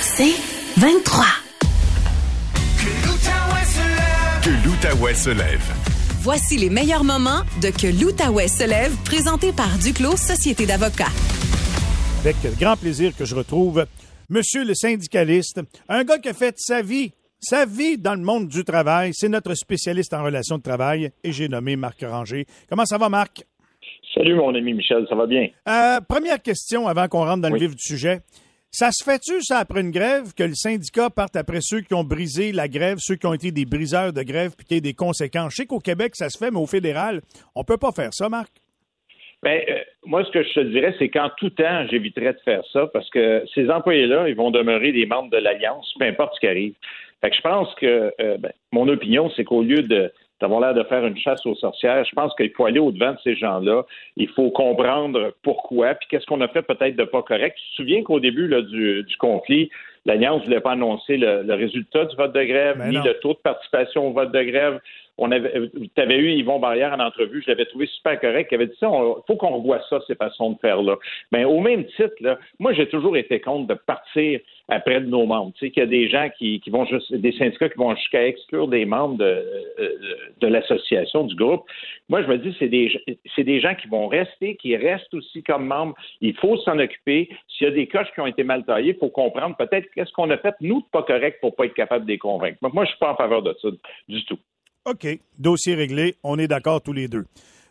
C'est 23. Que l'Outaouais se lève. Voici les meilleurs moments de Que l'Outaouais se lève, présenté par Duclos Société d'avocats. Avec grand plaisir que je retrouve Monsieur le syndicaliste, un gars qui a fait sa vie, sa vie dans le monde du travail. C'est notre spécialiste en relations de travail et j'ai nommé Marc Ranger. Comment ça va, Marc? Salut, mon ami Michel, ça va bien? Euh, première question avant qu'on rentre dans le vif du sujet. Ça se fait-tu, ça, après une grève, que le syndicat parte après ceux qui ont brisé la grève, ceux qui ont été des briseurs de grève, puis qu'il y ait des conséquences? Je sais qu'au Québec, ça se fait, mais au fédéral, on peut pas faire ça, Marc. Ben, euh, moi, ce que je te dirais, c'est qu'en tout temps, j'éviterais de faire ça parce que ces employés-là, ils vont demeurer des membres de l'Alliance, peu importe ce qui arrive. Fait que je pense que euh, ben, mon opinion, c'est qu'au lieu de d'avoir l'air de faire une chasse aux sorcières, je pense qu'il faut aller au-devant de ces gens-là. Il faut comprendre pourquoi, puis qu'est-ce qu'on a fait peut-être de pas correct. Tu te souviens qu'au début là, du, du conflit, l'Alliance ne voulait pas annoncer le, le résultat du vote de grève, Ben ni non. le taux de participation au vote de grève. On avait, tu avais eu Yvon Barrière en entrevue, je l'avais trouvé super correct. Il avait dit ça, il faut qu'on revoie ça, ces façons de faire là. Mais au même titre, là, moi j'ai toujours été contre de partir après de nos membres. Tu sais qu'il y a des gens qui, qui vont juste, des syndicats qui vont jusqu'à exclure des membres de, euh, de l'association, du groupe. Moi, je me dis, c'est des, c'est des gens qui vont rester, qui restent aussi comme membres. Il faut s'en occuper. S'il y a des coches qui ont été mal taillées, il faut comprendre peut-être qu'est-ce qu'on a fait, nous, de pas correct pour pas être capable de les convaincre. Moi, je suis pas en faveur de ça du tout. OK, dossier réglé, on est d'accord tous les deux.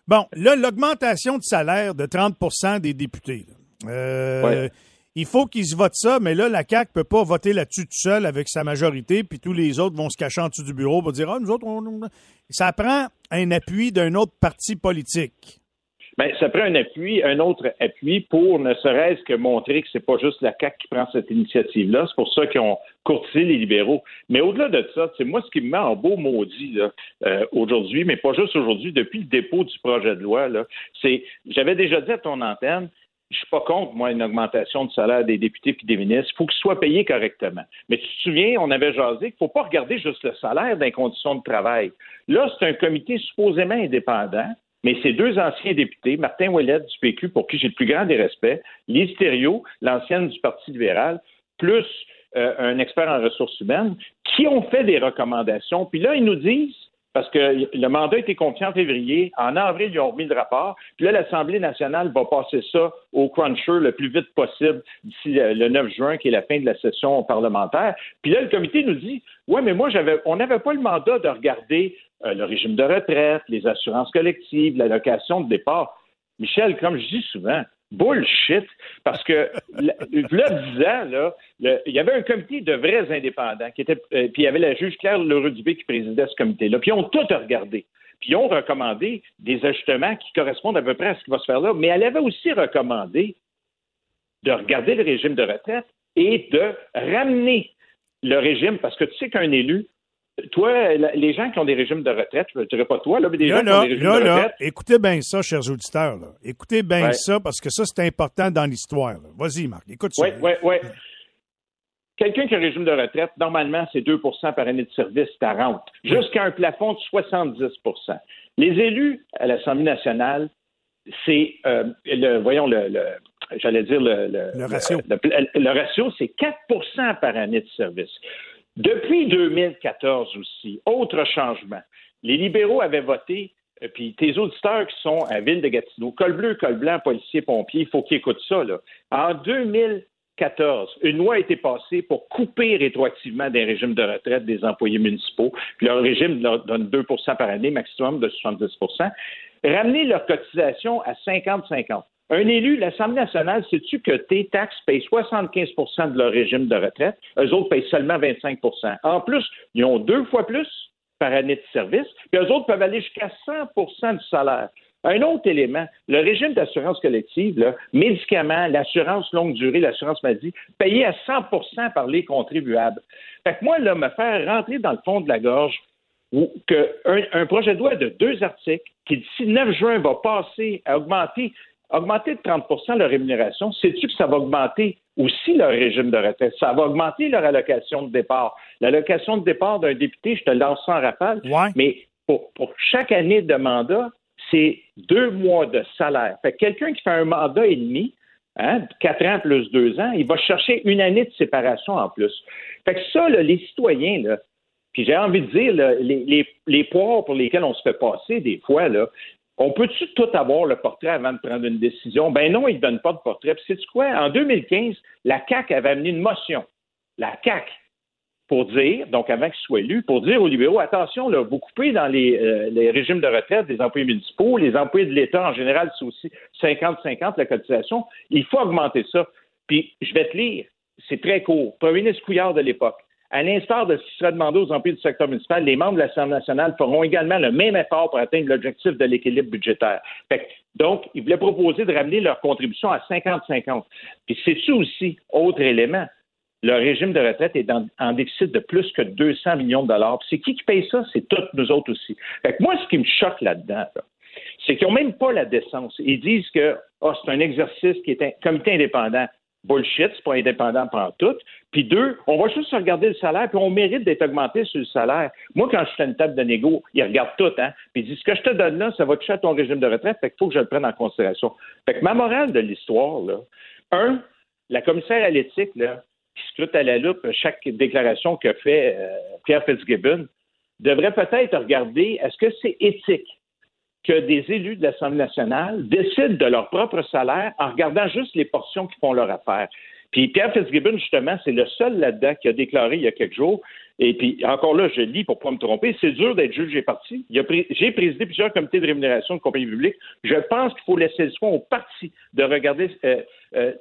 Bon, là, l'augmentation de salaire de 30% des députés. là. Euh, Ouais. Il faut qu'ils votent ça, mais là, la CAQ peut pas voter là-dessus tout seul avec sa majorité, puis tous les autres vont se cacher en dessous du bureau pour dire Ah, nous autres, on... ça prend un appui d'un autre parti politique. Ben, ça prend un appui, un autre appui pour ne serait-ce que montrer que c'est pas juste la CAQ qui prend cette initiative-là. C'est pour ça qu'ils ont courtisé les libéraux. Mais au-delà de ça, c'est moi ce qui me met en beau maudit euh, aujourd'hui, mais pas juste aujourd'hui, depuis le dépôt du projet de loi, c'est j'avais déjà dit à ton antenne, je suis pas contre, moi, une augmentation de salaire des députés puis des ministres. Il faut qu'ils soient payés correctement. Mais tu te souviens, on avait jasé qu'il ne faut pas regarder juste le salaire dans les conditions de travail. Là, c'est un comité supposément indépendant, mais ces deux anciens députés, Martin Ouellet du PQ, pour qui j'ai le plus grand des respects, Lise Thériault, l'ancienne du Parti libéral, plus euh, un expert en ressources humaines, qui ont fait des recommandations. Puis là, ils nous disent, parce que le mandat a été confié en février, en avril, ils ont remis le rapport, puis là, l'Assemblée nationale va passer ça au cruncher le plus vite possible d'ici le le 9 juin, qui est la fin de la session parlementaire. Puis là, le comité nous dit, ouais, mais moi, on n'avait pas le mandat de regarder euh, le régime de retraite, les assurances collectives, l'allocation de départ. Michel, comme je dis souvent, bullshit, parce que là, là, 10 ans, là, il y avait un comité de vrais indépendants qui était, euh, puis il y avait la juge Claire Leroux-Dubé qui présidait ce comité-là, puis ils ont tout regardé. Puis ils ont recommandé des ajustements qui correspondent à peu près à ce qui va se faire là, mais elle avait aussi recommandé de regarder le régime de retraite et de ramener le régime, parce que tu sais qu'un élu, toi, la- les gens qui ont des régimes de retraite, je ne dirais pas toi, là, mais des Là, gens qui ont là, des régimes là, de là, retraite, écoutez bien ça, chers auditeurs. là. Écoutez bien Ouais. ça, parce que ça, c'est important dans l'histoire. là. Vas-y, Marc, écoute ça. Oui, oui, oui. Quelqu'un qui a un régime de retraite, normalement, c'est 2% par année de service, ta rente, jusqu'à un plafond de 70% Les élus à l'Assemblée nationale, c'est, euh, le, voyons, le, le- j'allais dire le, Le ratio. Le, le ratio, c'est 4% par année de service. Depuis 2014 aussi, autre changement. Les libéraux avaient voté, euh, puis tes auditeurs qui sont à Ville de Gatineau, col bleu, col blanc, policiers, pompiers, il faut qu'ils écoutent ça. Là. En 2014, une loi a été passée pour couper rétroactivement des régimes de retraite des employés municipaux. Puis leur régime leur donne 2 par année, maximum de 70% Ramener leur cotisation à 50-50. Un élu, l'Assemblée nationale, sais-tu que tes taxes payent 75% de leur régime de retraite? Eux autres payent seulement 25% En plus, ils ont deux fois plus par année de service, puis eux autres peuvent aller jusqu'à 100% du salaire. Un autre élément, le régime d'assurance collective, là, médicaments, l'assurance longue durée, l'assurance maladie, payé à 100% par les contribuables. Fait que moi, là, me faire rentrer dans le fond de la gorge qu'un un projet de loi de deux articles qui, d'ici 9 juin, va passer à augmenter, augmenter de 30% leur rémunération, sais-tu que ça va augmenter aussi leur régime de retraite? Ça va augmenter leur allocation de départ. L'allocation de départ d'un député, je te lance sans rafale, mais pour, pour chaque année de mandat, c'est deux mois de salaire. Fait que quelqu'un qui fait un mandat et demi, hein, quatre ans plus deux ans, il va chercher une année de séparation en plus. Fait que ça, là, les citoyens, là, puis j'ai envie de dire, les, les, les poires pour lesquels on se fait passer des fois, là, on peut-tu tout avoir le portrait avant de prendre une décision? Ben non, ils ne donnent pas de portrait. Puis c'est quoi? En 2015, la CAC avait amené une motion. La CAC pour dire, donc avant qu'il soit élu, pour dire aux libéraux, attention, vous coupez dans les, euh, les, régimes de retraite des employés municipaux, les employés de l'État en général, c'est aussi 50-50 la cotisation. Il faut augmenter ça. Puis je vais te lire, c'est très court. Premier ministre Couillard de l'époque. À l'instar de ce qui sera demandé aux employés du secteur municipal, les membres de l'Assemblée nationale feront également le même effort pour atteindre l'objectif de l'équilibre budgétaire. donc, ils voulaient proposer de ramener leur contribution à 50-50. Puis c'est ça aussi, autre élément, le régime de retraite est en déficit de plus que 200 millions de dollars. C'est qui qui paye ça? C'est toutes nous autres aussi. Fait moi, ce qui me choque là-dedans, c'est qu'ils n'ont même pas la décence. Ils disent que oh, c'est un exercice qui est un comité indépendant. Bullshit, c'est pas indépendant pendant tout. Puis deux, on va juste regarder le salaire, puis on mérite d'être augmenté sur le salaire. Moi, quand je fais une table de négo, ils regardent tout, hein. Puis ils disent ce que je te donne là, ça va toucher à ton régime de retraite, fait qu'il faut que je le prenne en considération. Fait que ma morale de l'histoire, là, un, la commissaire à l'éthique, là, qui scrute à la loupe chaque déclaration que fait euh, Pierre Fitzgibbon, devrait peut-être regarder est-ce que c'est éthique que des élus de l'Assemblée nationale décident de leur propre salaire en regardant juste les portions qui font leur affaire. Puis Pierre Fitzgibbon, justement, c'est le seul là-dedans qui a déclaré il y a quelques jours, et puis encore là, je lis pour ne pas me tromper, c'est dur d'être juge parti. J'ai présidé plusieurs comités de rémunération de compagnies publiques. Je pense qu'il faut laisser le soin au parti de regarder euh, euh,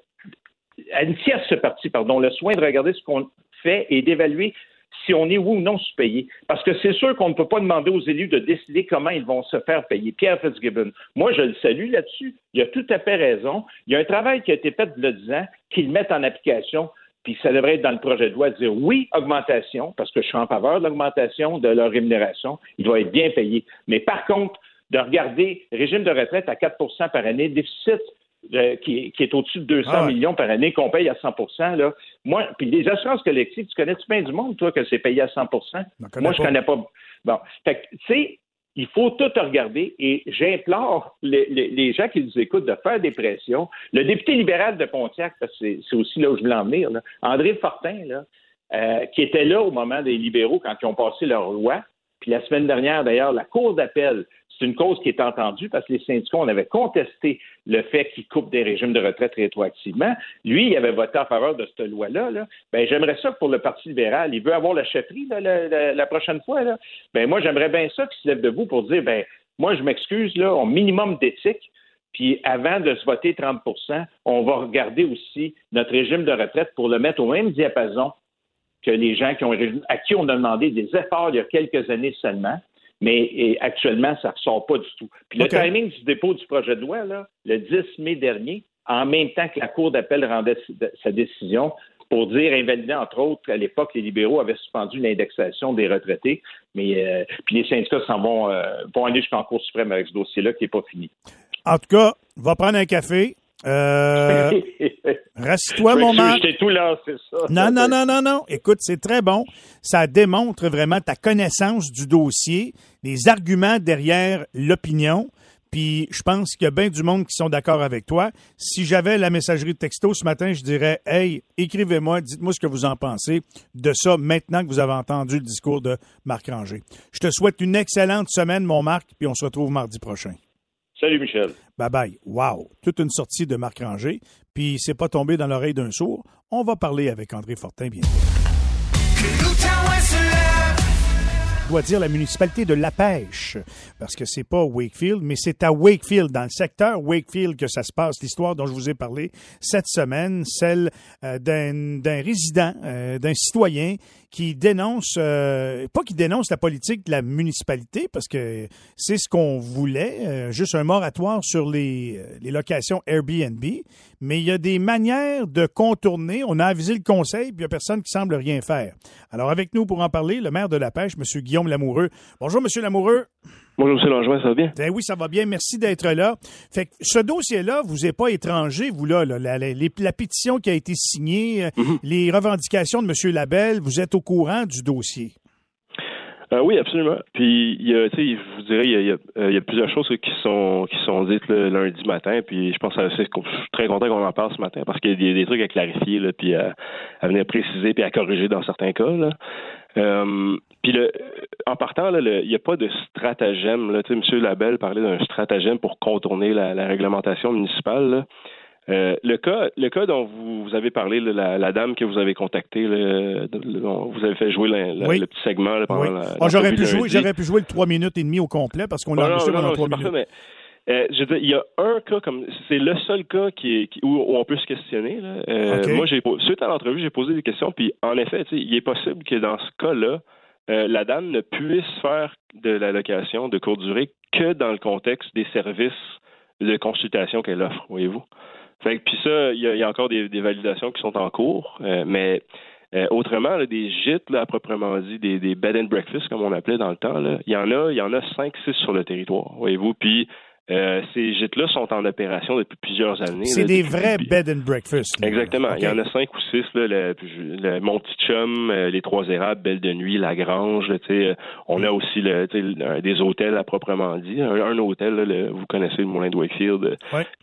à une tierce partie, pardon, le soin de regarder ce qu'on fait et d'évaluer si on est oui ou non sous-payé. Parce que c'est sûr qu'on ne peut pas demander aux élus de décider comment ils vont se faire payer. Pierre Fitzgibbon, moi, je le salue là-dessus. Il a tout à fait raison. Il y a un travail qui a été fait le 10 ans, qu'ils mettent en application, puis ça devrait être dans le projet de loi de dire oui, augmentation, parce que je suis en faveur de l'augmentation de leur rémunération. Il doit être bien payé. Mais par contre, de regarder régime de retraite à 4% par année, déficit euh, qui, est au-dessus de 200 ah millions par année, qu'on paye à 100 là. Moi, puis les assurances collectives, tu connais-tu bien du monde, toi, que c'est payé à 100% Moi, je connais pas. Bon. Fait tu sais, il faut tout regarder et j'implore les, gens qui nous écoutent de faire des pressions. Le député libéral de Pontiac, parce que c'est aussi là où je voulais en venir, André Fortin, là, euh, qui était là au moment des libéraux quand ils ont passé leur loi, puis la semaine dernière, d'ailleurs, la Cour d'appel c'est une cause qui est entendue parce que les syndicats, on avait contesté le fait qu'ils coupent des régimes de retraite rétroactivement. Lui, il avait voté en faveur de cette loi-là. Là. Ben, j'aimerais ça pour le Parti libéral, il veut avoir la chefferie la, prochaine fois. Là. Ben, moi, j'aimerais bien ça qu'il se lève debout pour dire, ben, moi, je m'excuse, là, au minimum d'éthique. Puis avant de se voter 30% on va regarder aussi notre régime de retraite pour le mettre au même diapason que les gens qui ont, à qui on a demandé des efforts il y a quelques années seulement mais actuellement, ça ne ressort pas du tout. Puis le timing du dépôt du projet de loi, là, le 10 mai dernier, en même temps que la Cour d'appel rendait sa décision pour dire, invalider, entre autres, à l'époque, les libéraux avaient suspendu l'indexation des retraités, mais euh, puis les syndicats s'en vont, euh, vont aller jusqu'en Cour suprême avec ce dossier-là qui n'est pas fini. En tout cas, va prendre un café, euh, Reste-toi, mon Marc. tout c'est ça. Non, non, non, non, non. Écoute, c'est très bon. Ça démontre vraiment ta connaissance du dossier, les arguments derrière l'opinion. Puis je pense qu'il y a bien du monde qui sont d'accord avec toi. Si j'avais la messagerie de texto ce matin, je dirais Hey, écrivez-moi, dites-moi ce que vous en pensez de ça maintenant que vous avez entendu le discours de Marc Ranger. Je te souhaite une excellente semaine, mon Marc, puis on se retrouve mardi prochain. Salut Michel. Bye bye. Wow. Toute une sortie de Marc Ranger. Puis c'est pas tombé dans l'oreille d'un sourd. On va parler avec André Fortin bientôt. dois dire la municipalité de La Pêche, parce que c'est pas Wakefield, mais c'est à Wakefield, dans le secteur Wakefield, que ça se passe, l'histoire dont je vous ai parlé cette semaine, celle euh, d'un résident, euh, d'un citoyen qui dénonce, euh, pas qui dénonce la politique de la municipalité, parce que c'est ce qu'on voulait, juste un moratoire sur les, les locations Airbnb, mais il y a des manières de contourner. On a avisé le conseil, puis il n'y a personne qui semble rien faire. Alors, avec nous pour en parler, le maire de la pêche, M. Guillaume Lamoureux. Bonjour, M. Lamoureux. Bonjour, M. Langevin, ça va bien? Ben oui, ça va bien. Merci d'être là. Fait que ce dossier-là, vous n'êtes pas étranger, vous, là, la, pétition qui a été signée, euh, mhm. les revendications de M. Labelle, vous êtes au courant du dossier? Euh, oui, absolument. Puis, il y a, je vous dirais, il y, a, il y a, plusieurs choses qui sont qui sont dites le lundi matin. Puis, je pense que je suis très content qu'on en parle ce matin parce qu'il y a des, trucs à clarifier, là, puis à, venir préciser puis à corriger dans certains cas. Là. Euh, puis le, en partant, il n'y a pas de stratagème. Là. M. Labelle parlait d'un stratagème pour contourner la, la réglementation municipale. Là. Euh, le cas, le cas dont vous, avez parlé, la, dame que vous avez contactée, vous avez fait jouer le petit segment pendant la, ah, j'aurais pu jouer, j'aurais pu jouer le 3 minutes et demie au complet parce qu'on l'a enregistré pendant 3 minutes. mais, euh, je veux il y a un cas comme c'est le seul cas qui est où, on peut se questionner. Là. Euh, Moi, j'ai suite à l'entrevue, j'ai posé des questions, puis en effet, il est possible que dans ce cas-là, euh, la dame ne puisse faire de la location de courte durée que dans le contexte des services de consultation qu'elle offre, voyez-vous. Puis ça, il y, a encore des, validations qui sont en cours, euh, mais euh, autrement, des gîtes, à proprement dit, des, des, bed and breakfast, comme on appelait dans le temps, il y en a, il y en a cinq, six sur le territoire, voyez-vous. Puis euh, ces gîtes-là sont en opération depuis plusieurs années. C'est des vrais bed and breakfast. Exactement. Il y en a cinq ou six, là, le, le Mon Petit Chum, euh, les Trois Érables, Belle de Nuit, La Grange. Là, euh, on a aussi le, des hôtels à proprement dit. Un, hôtel, là, vous connaissez le Moulin de Wakefield.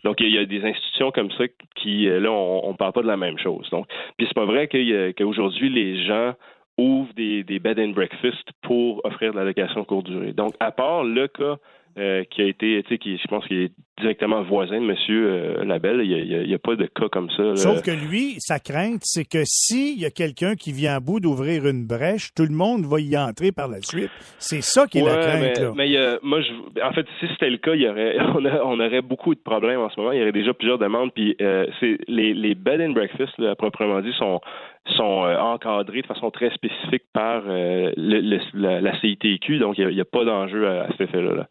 Donc, il y, a des institutions comme ça qui, là, on ne parle pas de la même chose. Donc, puis c'est pas vrai qu'aujourd'hui, les gens ouvrent des, des bed and breakfast pour offrir de la location courte durée. Donc, à part le cas euh, qui a été, tu sais, qui, je pense qu'il est directement voisin de M. Euh, Labelle. Il n'y a, pas de cas comme ça. Sauf que lui, sa crainte, c'est que s'il y a quelqu'un qui vient à bout d'ouvrir une brèche, tout le monde va y entrer par la suite. C'est ça qui est la crainte. Mais, là. moi, je, en fait, si c'était le cas, il y aurait, on, aurait beaucoup de problèmes en ce moment. Il y aurait déjà plusieurs demandes. Puis euh, c'est les, les bed and breakfast, là, proprement dit, sont sont euh, encadrés de façon très spécifique par euh, le, la, CITQ, donc il n'y a, pas d'enjeu à, cet effet-là.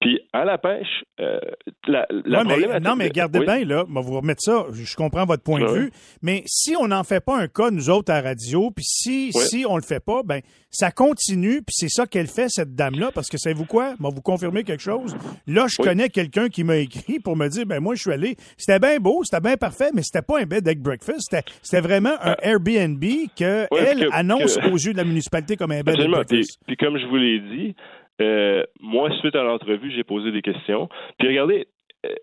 Puis à la pêche, euh, la, la Non, mais gardez bien, là, on va vous remettre ça, je comprends votre point de vue, mais si on n'en fait pas un cas, nous autres, à la radio, puis si, si on le fait pas, ben ça continue, puis c'est ça qu'elle fait, cette dame-là, parce que savez-vous quoi? va vous confirmer quelque chose? Là, je connais quelqu'un qui m'a écrit pour me dire, ben moi, je suis allé, c'était bien beau, c'était bien parfait, mais c'était pas un bed egg breakfast, c'était vraiment un Airbnb qu'elle que, annonce aux yeux de la municipalité comme un bel puis, puis, comme je vous l'ai dit, euh, moi, suite à l'entrevue, j'ai posé des questions. Puis regardez, euh,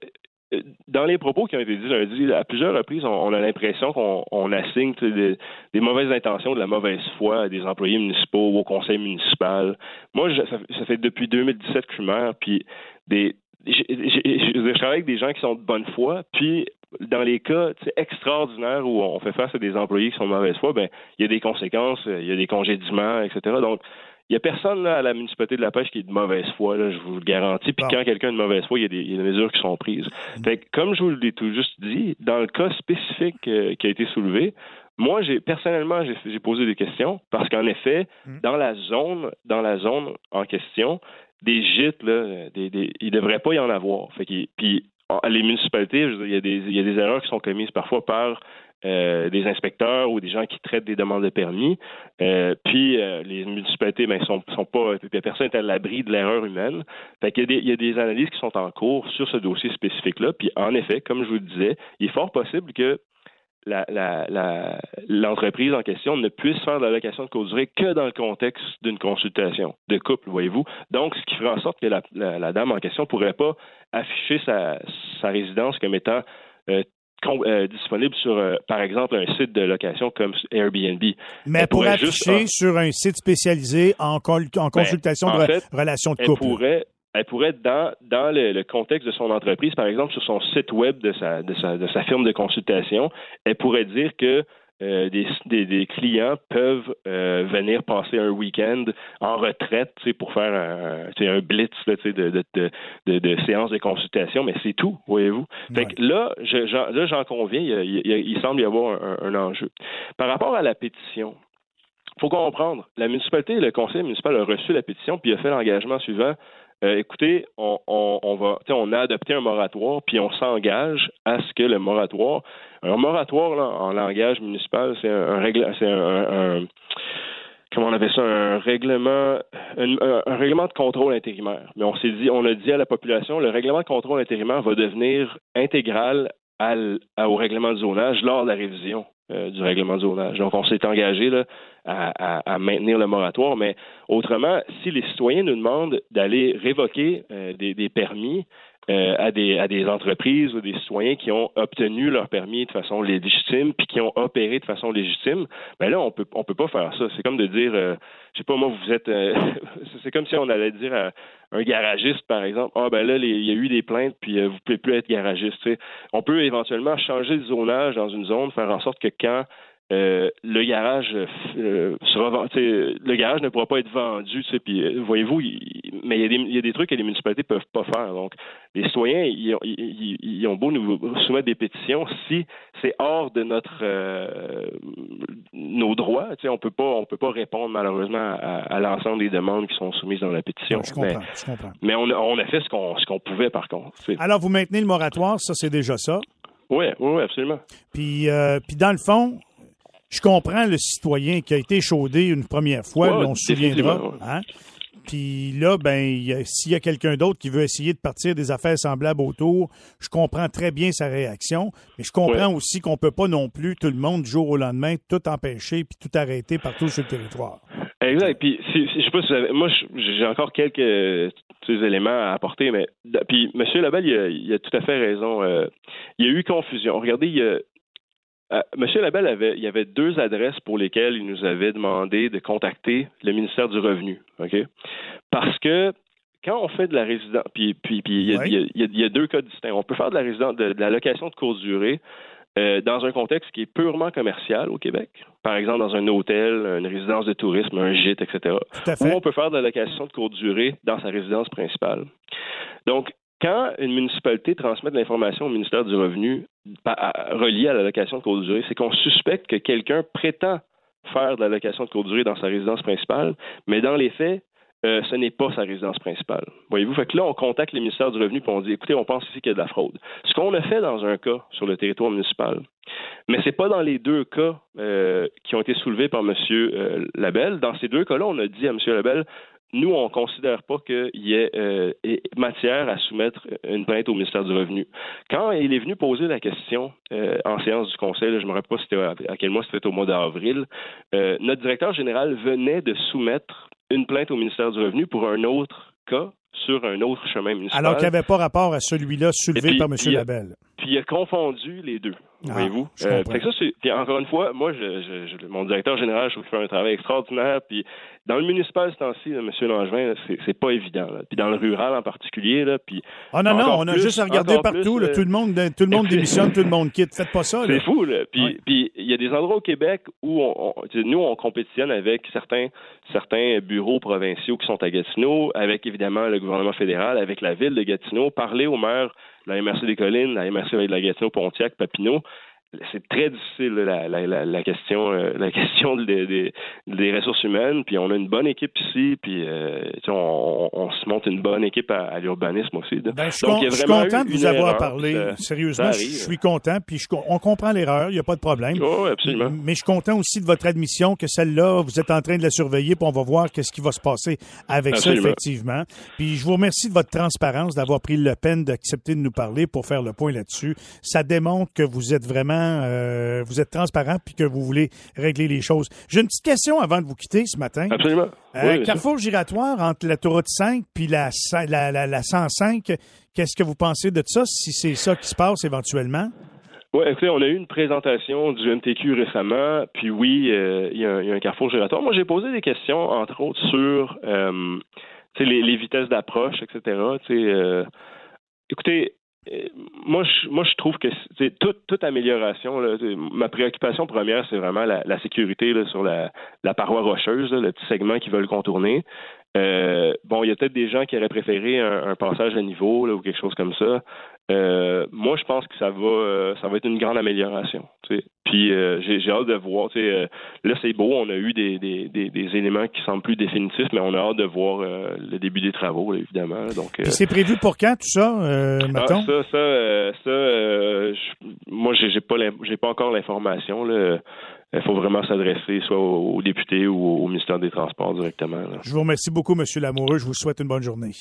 dans les propos qui ont été dits lundi, à plusieurs reprises, on, a l'impression qu'on assigne des, mauvaises intentions, de la mauvaise foi à des employés municipaux, au conseil municipal. Moi, ça, fait depuis 2017 que je suis maire, puis des, je travaille avec des gens qui sont de bonne foi, puis dans les cas extraordinaires où on fait face à des employés qui sont de mauvaise foi, ben il y a des conséquences, il y a des congédiements, etc. Donc, il n'y a personne là, à la municipalité de la pêche qui est de mauvaise foi, là, je vous le garantis. Puis quand quelqu'un est de mauvaise foi, il y, a des, il y a des mesures qui sont prises. Mm. Comme je vous l'ai tout juste dit, dans le cas spécifique euh, qui a été soulevé, moi, j'ai personnellement, j'ai posé des questions parce qu'en effet, mm. dans la zone, dans la zone en question, des gîtes, là, des, des, il ne devrait pas y en avoir. Fait puis les municipalités, il y, a des, il y a des erreurs qui sont commises parfois par euh, des inspecteurs ou des gens qui traitent des demandes de permis. Euh, puis euh, les municipalités, ben, sont, pas, personne n'est à l'abri de l'erreur humaine. Fait qu'il y a, des, il y a des analyses qui sont en cours sur ce dossier spécifique-là. Puis en effet, comme je vous le disais, il est fort possible que l'entreprise en question ne puisse faire de la location de courte durée que dans le contexte d'une consultation de couple, voyez-vous. Donc, ce qui ferait en sorte que la, dame en question ne pourrait pas afficher sa, résidence comme étant euh, euh, disponible sur, euh, par exemple, un site de location comme Airbnb. Mais elle, pourrait afficher sur un site spécialisé en, ben, consultation de relation de couple. pourrait, elle pourrait, dans, dans le, contexte de son entreprise, par exemple, sur son site web de sa, de sa, de sa firme de consultation, elle pourrait dire que euh, des, des, clients peuvent euh, venir passer un week-end en retraite pour faire un, un blitz de, de, de, de, séances de consultation, mais c'est tout, voyez-vous? Fait que là, là, j'en conviens, il, semble y avoir un, enjeu. Par rapport à la pétition, il faut comprendre, la municipalité, le conseil municipal a reçu la pétition, puis a fait l'engagement suivant euh, écoutez, on, on, a adopté un moratoire, puis on s'engage à ce que le moratoire, un moratoire là, en langage municipal, c'est un, c'est un, comment on appelle ça, un règlement, un, règlement de contrôle intérimaire. Mais on s'est dit, on a dit à la population, le règlement de contrôle intérimaire va devenir intégral au règlement de zonage lors de la révision. Euh, du règlement de zonage. Donc, on s'est engagé là, à, maintenir le moratoire, mais autrement, si les citoyens nous demandent d'aller révoquer euh, des, permis euh, à, des, entreprises ou des citoyens qui ont obtenu leur permis de façon légitime puis qui ont opéré de façon légitime, ben là, on peut on peut pas faire ça. C'est comme de dire, euh, je sais pas, moi, vous êtes, euh, c'est comme si on allait dire à un garagiste, par exemple, ah ben là, il y a eu des plaintes puis vous pouvez plus être garagiste. On peut éventuellement changer de zonage dans une zone, faire en sorte que quand euh, le garage euh, sera le garage ne pourra pas être vendu, puis euh, voyez-vous, mais il y, a des, trucs que les municipalités peuvent pas faire. Donc, les citoyens, ils, ont beau nous soumettre des pétitions, si c'est hors de notre nos droits, on peut pas, on peut pas répondre malheureusement à, l'ensemble des demandes qui sont soumises dans la pétition. je comprends, mais, je comprends. mais on, on, a fait ce qu'on ce qu'on pouvait par contre. Alors, vous maintenez le moratoire, ça c'est déjà ça? Oui, oui, absolument. Puis, puis dans le fond, je comprends le citoyen qui a été chaudé une première fois, on se souviendra. Hein? Puis là, ben, s'il y a quelqu'un d'autre qui veut essayer de partir des affaires semblables autour, je comprends très bien sa réaction, mais je comprends aussi qu'on peut pas non plus tout le monde du jour au lendemain tout empêcher puis tout arrêter partout sur le territoire. Exact. Puis, je sais pas si vous avez, moi, j'ai encore quelques éléments à apporter, mais puis M. Labelle, il a, tout à fait raison. Euh, il y a eu confusion. Regardez, il y a, euh, Monsieur Labelle avait, il y avait deux adresses pour lesquelles il nous avait demandé de contacter le ministère du Revenu, ok? Parce que quand on fait de la résidence, puis, puis, puis il, y a, deux cas distincts. On peut faire de la résidence, de, la location de courte durée euh, dans un contexte qui est purement commercial au Québec, par exemple dans un hôtel, une résidence de tourisme, un gîte, etc. Ou on peut faire de la location de courte durée dans sa résidence principale. Donc, quand une municipalité transmet de l'information au ministère du Revenu reliée à la location de courte durée, c'est qu'on suspecte que quelqu'un prétend faire de la location de courte durée dans sa résidence principale, mais dans les faits, euh, ce n'est pas sa résidence principale. Voyez-vous? Fait que là, on contacte le ministère du Revenu et on dit écoutez, on pense ici qu'il y a de la fraude. Ce qu'on a fait dans un cas sur le territoire municipal, mais ce n'est pas dans les deux cas euh, qui ont été soulevés par M. Euh, Labelle. Dans ces deux cas-là, on a dit à M. Labelle nous, on ne considère pas qu'il y ait euh, matière à soumettre une plainte au ministère du Revenu. Quand il est venu poser la question euh, en séance du Conseil, je ne me rappelle pas c'était à, quel mois c'était au mois d'avril, euh, notre directeur général venait de soumettre une plainte au ministère du Revenu pour un autre cas sur un autre chemin municipal. Alors qu'il n'y avait pas rapport à celui-là soulevé par M. Labelle. Puis il a confondu les deux. Ah, voyez-vous? Euh, ça, puis encore une fois, moi, je, je, mon directeur général, je trouve qu'il fait un travail extraordinaire. Puis dans le municipal, ce temps-ci, M. Langevin, c'est pas évident. Puis dans le rural en particulier, là, puis... Ah non, non, on a juste à regarder partout. tout le monde, tout le monde démissionne, tout le monde quitte. Faites pas ça. C'est fou. Là. Puis puis il y a des endroits au Québec où on, nous, on compétitionne avec certains, certains bureaux provinciaux qui sont à Gatineau, avec évidemment le gouvernement fédéral, avec la ville de Gatineau. Parler au maire la MRC des Collines, la MRC de la Gatineau, Pontiac, Papineau, c'est très difficile la, la, la, question euh, la question des, des, ressources humaines. Puis on a une bonne équipe ici puis euh, on, on, se monte une bonne équipe à, l'urbanisme aussi ben, je, suis content de vous avoir parlé. sérieusement je suis content puis on comprend l'erreur il n'y a pas de problème. Oh, absolument. mais je suis content aussi de votre admission que celle-là vous êtes en train de la surveiller puis on va voir qu'est-ce qui va se passer avec ça effectivement. Puis je vous remercie de votre transparence d'avoir pris le peine d'accepter de nous parler pour faire le point là-dessus. Ça démontre que vous êtes vraiment euh, vous êtes transparent puis que vous voulez régler les choses. J'ai une petite question avant de vous quitter ce matin. Absolument. Euh, carrefour giratoire entre la Tourette 5 puis la, la, la, 105. Qu'est-ce que vous pensez de ça, si c'est ça qui se passe éventuellement? Oui, écoutez, on a eu une présentation du MTQ récemment, puis oui, euh, il y, a un carrefour giratoire. Moi, j'ai posé des questions, entre autres, sur les, les, vitesses d'approche, etc. écoutez, moi, je, moi, je trouve que c'est toute, amélioration. Ma préoccupation première, c'est vraiment la, sécurité sur la, paroi rocheuse, le petit segment qu'ils veulent contourner. Euh, bon, il y a peut-être des gens qui auraient préféré un, passage à niveau ou quelque chose comme ça. Euh, moi, je pense que ça va, euh, ça va être une grande amélioration. Puis euh, j'ai hâte de voir. là, c'est beau, on a eu des, des, des, éléments qui semblent plus définitifs, mais on a hâte de voir le début des travaux, évidemment. Donc, c'est prévu pour quand tout ça, ah, ça, ça, ça moi, j'ai pas, j'ai pas encore l'information. Il faut vraiment s'adresser soit aux députés ou au ministère des Transports directement. Je vous remercie beaucoup, M. Lamoureux. Je vous souhaite une bonne journée.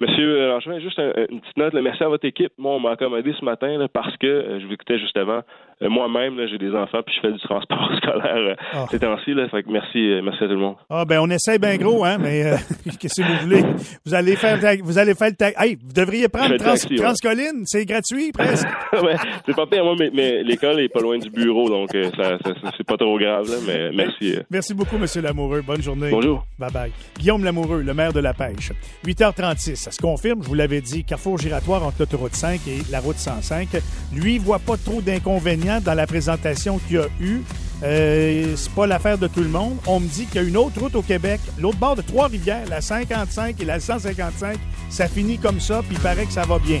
Monsieur Langevin, juste une petite note. merci à votre équipe. Moi, on m'a accommodé ce matin parce que, euh, je vous écoutais juste avant, euh, moi-même, j'ai des enfants puis je fais du transport scolaire euh, ah. ces temps-ci. merci, merci à tout le monde. Ah ben on essaie bien gros, hein, mais qu'est-ce que vous voulez? Vous allez faire vous allez faire le tag. Hey, vous devriez prendre trans Transcoline, c'est gratuit presque. ouais, c'est pas pire, moi, mais, l'école est pas loin du bureau, donc ça, c'est pas trop grave, là, mais merci. Merci beaucoup, M. Lamoureux. Bonne journée. Bonjour. Bye bye. Guillaume Lamoureux, le maire de la pêche. 8h36, ça se confirme, je vous l'avais dit, carrefour giratoire entre l'autoroute 5 et la route 105. Lui, voit pas trop d'inconvénients dans la présentation qu'il a eue. Euh, c'est pas l'affaire de tout le monde. On me dit qu'il y a une autre route au Québec, l'autre bord de Trois-Rivières, la 55 et la 155. Ça finit comme ça, puis il paraît que ça va bien.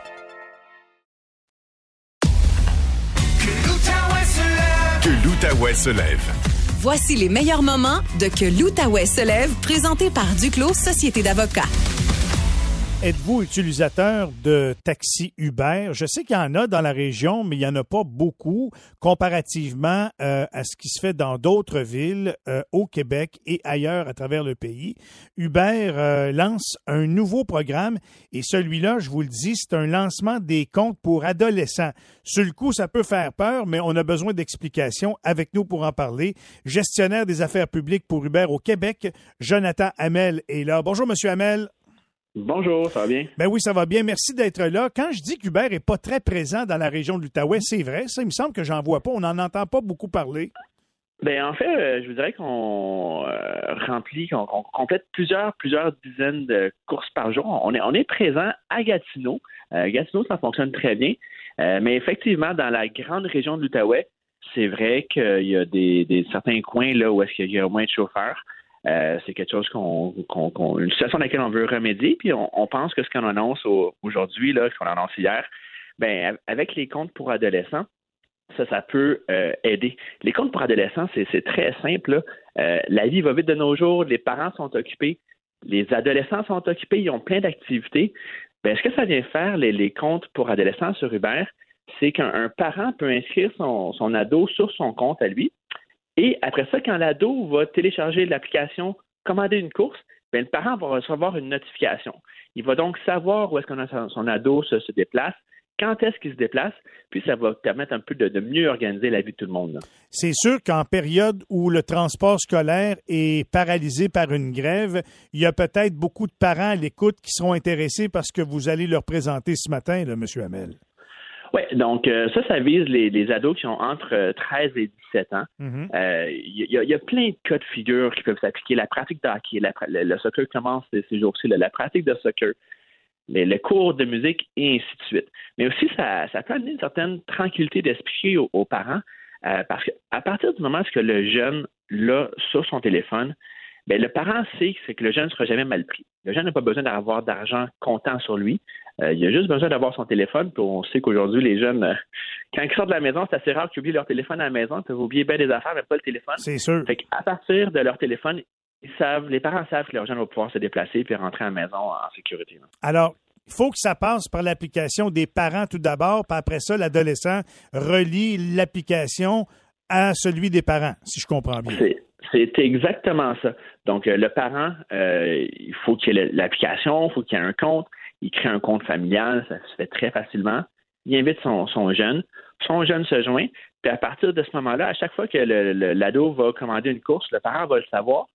Voici les meilleurs moments de Que l'Outaouais se lève, présenté par Duclos Société d'avocats. Êtes-vous utilisateur de taxi Uber? Je sais qu'il y en a dans la région, mais il n'y en a pas beaucoup comparativement euh, à ce qui se fait dans d'autres villes euh, au Québec et ailleurs à travers le pays. Uber euh, lance un nouveau programme et celui-là, je vous le dis, c'est un lancement des comptes pour adolescents. Sur le coup, ça peut faire peur, mais on a besoin d'explications avec nous pour en parler. Gestionnaire des affaires publiques pour Uber au Québec, Jonathan Hamel est là. Bonjour, Monsieur Hamel. Bonjour, ça va bien? Ben oui, ça va bien. Merci d'être là. Quand je dis qu'Uber n'est pas très présent dans la région de l'Outaouais, c'est vrai, ça. Il me semble que j'en vois pas. On n'en entend pas beaucoup parler. Ben en fait, euh, je vous dirais qu'on euh, remplit, qu'on complète plusieurs, plusieurs dizaines de courses par jour. On est, on est présent à Gatineau. Euh, Gatineau, ça fonctionne très bien. mais effectivement, dans la grande région de l'Outaouais, c'est vrai qu'il y a des, des, certains coins là où est-ce qu'il y a moins de chauffeurs. Euh, c'est quelque chose qu'on, une situation à laquelle on veut remédier. Puis on, pense que ce qu'on annonce aujourd'hui, là, ce qu'on annonce hier, ben avec les comptes pour adolescents, ça, ça peut euh, aider. Les comptes pour adolescents, c'est, très simple. Euh, la vie va vite de nos jours, les parents sont occupés, les adolescents sont occupés, ils ont plein d'activités. Ben, ce que ça vient faire, les, comptes pour adolescents sur Uber, c'est qu'un parent peut inscrire son ado sur son compte à lui, et après ça, quand l'ado va télécharger l'application Commander une course, bien, le parent va recevoir une notification. Il va donc savoir où est-ce que son ado se, déplace, quand est-ce qu'il se déplace, puis ça va permettre un peu de, mieux organiser la vie de tout le monde. C'est sûr qu'en période où le transport scolaire est paralysé par une grève, il y a peut-être beaucoup de parents à l'écoute qui seront intéressés par ce que vous allez leur présenter ce matin, là, M. Hamel. Oui, donc euh, ça, ça vise les, ados qui ont entre 13 et 17 ans. Mhm. Euh, il y, a plein de cas de figure qui peuvent s'appliquer. La pratique de hockey, le, soccer commence ces jours-ci, la, pratique de soccer, les, cours de musique et ainsi de suite. Mais aussi, ça, ça peut amener une certaine tranquillité d'esprit aux, parents euh, parce qu'à partir du moment où le jeune l'a sur son téléphone, ben, le parent sait que, que le jeune ne sera jamais mal pris. Le jeune n'a pas besoin d'avoir d'argent comptant sur lui. Euh, il a juste besoin d'avoir son téléphone. Puis on sait qu'aujourd'hui, les jeunes, euh, quand ils sortent de la maison, c'est assez rare qu'ils oublient leur téléphone à la maison. Ils peuvent oublier bien des affaires, mais pas le téléphone. C'est sûr. Fait à partir de leur téléphone, ils savent, les parents savent que leur jeune va pouvoir se déplacer puis rentrer à la maison en sécurité. Alors, il faut que ça passe par l'application des parents tout d'abord, puis après ça, l'adolescent relie l'application à celui des parents, si je comprends bien. C'est exactement ça. Donc, euh, le parent, euh, il faut qu'il ait l'application, il faut qu'il ait un compte, il crée un compte familial, ça se fait très facilement. Il invite son, son jeune, son jeune se joint, puis à partir de ce moment-là, à chaque fois que l'ado va commander une course, le parent va le savoir.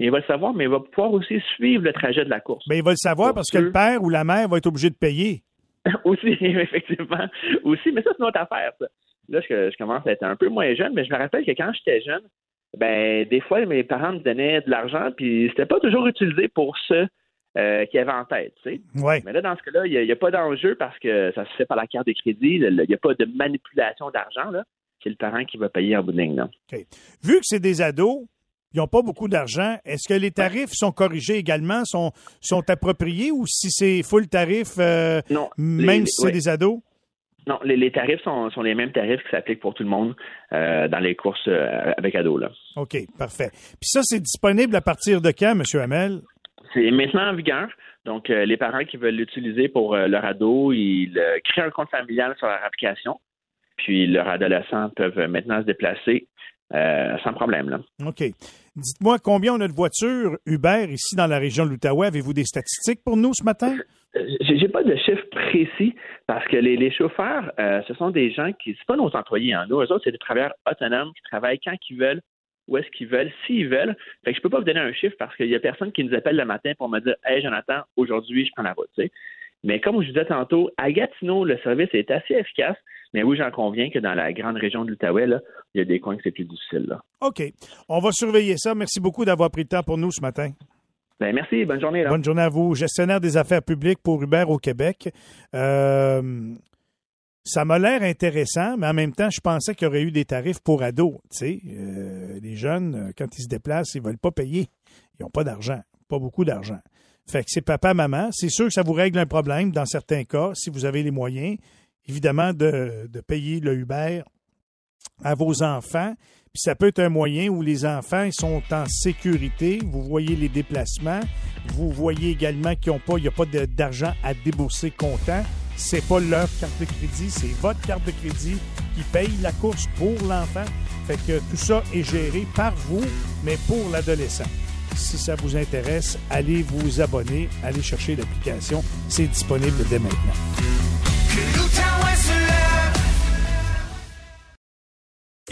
Il va le savoir, mais il va pouvoir aussi suivre le trajet de la course. Mais il va le savoir parce que le père ou la mère va être obligé de payer. aussi, effectivement. Aussi, mais ça, c'est une autre affaire, ça. Là, je, je, commence à être un peu moins jeune, mais je me rappelle que quand j'étais jeune, ben des fois, mes parents me donnaient de l'argent, puis c'était pas toujours utilisé pour ce euh, qu'ils avaient en tête, tu sais. Mais là, dans ce cas-là, il n'y a, pas d'enjeu parce que ça se fait par la carte de crédit. Il n'y a pas de manipulation d'argent. C'est le parent qui va payer en bout de ligne, là. Vu que c'est des ados, ils n'ont pas beaucoup d'argent. Est-ce que les tarifs sont corrigés également, sont, sont appropriés ou si c'est full tarif, euh, même si c'est des ados? Non, les, tarifs sont, les mêmes tarifs qui s'appliquent pour tout le monde euh, dans les courses euh, avec ados. Là. OK, parfait. Puis ça, c'est disponible à partir de quand, M. Hamel? C'est maintenant en vigueur. Donc, les parents qui veulent l'utiliser pour leur ado, ils créent un compte familial sur leur application. Puis, leurs adolescents peuvent maintenant se déplacer sans problème. Là. OK. Dites-moi combien on a de voitures Uber ici dans la région de l'Outaouais? Avez-vous des statistiques pour nous ce matin? Euh, j'ai pas de chiffres précis parce que les, chauffeurs, euh, ce sont des gens qui, c'est pas nos employés, hein. nous, eux autres, c'est des travailleurs autonomes qui travaillent quand ils veulent, où est-ce qu'ils veulent, s'ils veulent. Fait que je peux pas vous donner un chiffre parce qu'il y a personne qui nous appelle le matin pour me dire, hey Jonathan, aujourd'hui je prends la route. Mais comme je vous disais tantôt, à Gatineau, le service est assez efficace. Mais oui, j'en conviens que dans la grande région de l'Outaouais, il y a des coins que c'est plus difficile. Là. OK. On va surveiller ça. Merci beaucoup d'avoir pris le temps pour nous ce matin. Ben, merci. Bonne journée. Bonne journée à vous. Gestionnaire des affaires publiques pour Uber au Québec. Euh, ça m'a l'air intéressant, mais en même temps, je pensais qu'il y aurait eu des tarifs pour ados. Euh, les jeunes, euh, quand ils se déplacent, ils ne veulent pas payer. Ils n'ont pas d'argent, pas beaucoup d'argent. Fait c'est papa, maman. C'est sûr que ça vous règle un problème dans certains cas, si vous avez les moyens évidemment, de, payer le Uber à vos enfants. Puis ça peut être un moyen où les enfants sont en sécurité. Vous voyez les déplacements. Vous voyez également qu'il n'y a pas d'argent à débourser comptant. C'est pas leur carte de crédit, c'est votre carte de crédit qui paye la course pour l'enfant. Fait que tout ça est géré par vous, mais pour l'adolescent. Si ça vous intéresse, allez vous abonner, allez chercher l'application. C'est disponible dès maintenant.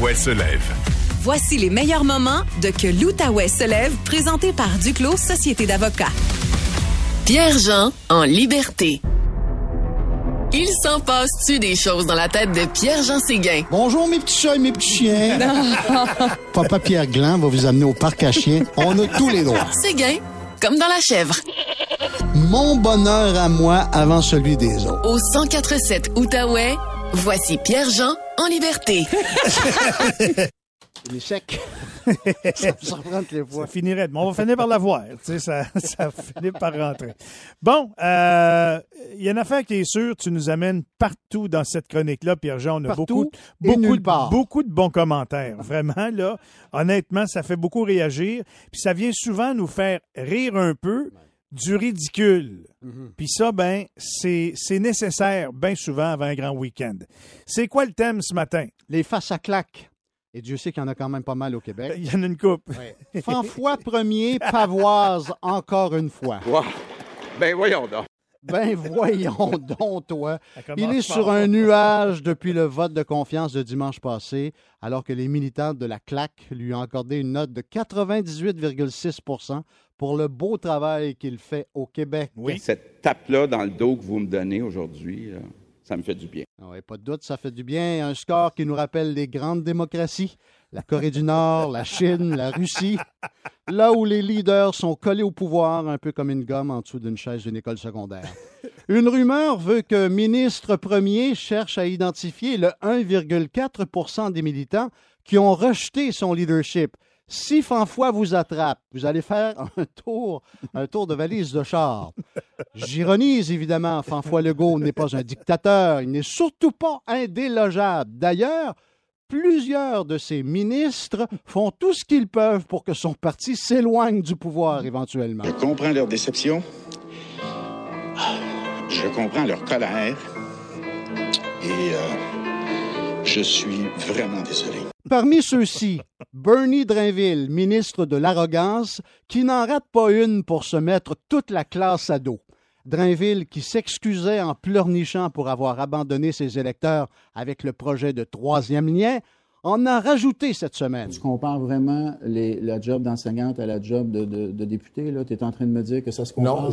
l'Outaouais se lève. Voici les meilleurs moments de Que l'Outaouais se lève, présenté par Duclos Société d'avocats. Pierre-Jean en liberté. Il s'en passe-tu des choses dans la tête de Pierre-Jean Séguin? Bonjour mes petits chats et mes petits chiens. Papa Pierre Gland va vous amener au parc à chiens. On a tous les droits. Séguin, comme dans la chèvre. Mon bonheur à moi avant celui des autres. Au 1047 Outaouais, voici Pierre-Jean en liberté. Sec. ça les fois. Ça finirait. Mais on va finir par la voir. Tu sais, ça, ça finit par rentrer. Bon, euh, il y a une affaire qui est sûre. Tu nous amènes partout dans cette chronique-là, Pierre-Jean. On a beaucoup, beaucoup, beaucoup de bons commentaires. Vraiment, là. Honnêtement, ça fait beaucoup réagir. Puis ça vient souvent nous faire rire un peu du ridicule. Mhm. Puis ça, ben, c'est nécessaire bien souvent avant un grand week-end. C'est quoi le thème ce matin? Les faces à claques. Et Dieu sait qu'il y en a quand même pas mal au Québec. Il y en a une coupe. Ouais. Fanfois premier, pavoise encore une fois. Ben voyons donc. Ben voyons donc, toi. Il est sur un nuage depuis le vote de confiance de dimanche passé, alors que les militants de la CLAC lui ont accordé une note de 98,6% pour le beau travail qu'il fait au Québec. Oui. Cette tape-là dans le dos que vous me donnez aujourd'hui, ça me fait du bien. Oui, pas de doute, ça fait du bien. Un score qui nous rappelle les grandes démocraties, la Corée du Nord, la Chine, la Russie, là où les leaders sont collés au pouvoir, un peu comme une gomme en dessous d'une chaise d'une école secondaire. Une rumeur veut que ministre premier cherche à identifier le 1,4% des militants qui ont rejeté son leadership. Si Fanfois vous attrape, vous allez faire un tour, un tour de valise de char. J'ironise évidemment, Fanfois Legault n'est pas un dictateur, il n'est surtout pas indélogeable. D'ailleurs, plusieurs de ses ministres font tout ce qu'ils peuvent pour que son parti s'éloigne du pouvoir éventuellement. Je comprends leur déception. Je comprends leur colère. Et euh, je suis vraiment désolé. Parmi ceux-ci, Bernie Drainville, ministre de l'Arrogance, qui n'en rate pas une pour se mettre toute la classe à dos. Drainville qui s'excusait en pleurnichant pour avoir abandonné ses électeurs avec le projet de troisième lien, en a rajouté cette semaine. Tu compares vraiment les, la job d'enseignante à la job de, de, de député? Tu es en train de me dire que ça se compare? Non.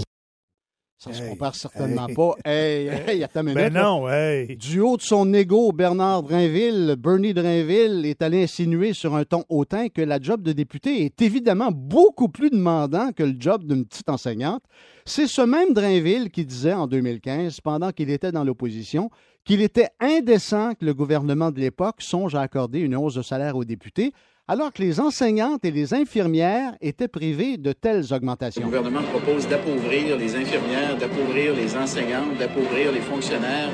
Ça se compare certainement pas. Hey, hey, attends une Ben minute, là. non, hey. Du haut de son ego, Bernard Drainville, Bernie Drainville est allé insinuer sur un ton hautain que la job de député est évidemment beaucoup plus demandant que le job d'une petite enseignante. C'est ce même Drainville qui disait en 2015, pendant qu'il était dans l'opposition, qu'il était indécent que le gouvernement de l'époque songe à accorder une hausse de salaire aux députés, alors que les enseignantes et les infirmières étaient privées de telles Le augmentations. gouvernement propose d'appauvrir les infirmières, d'appauvrir les enseignantes, d'appauvrir les fonctionnaires,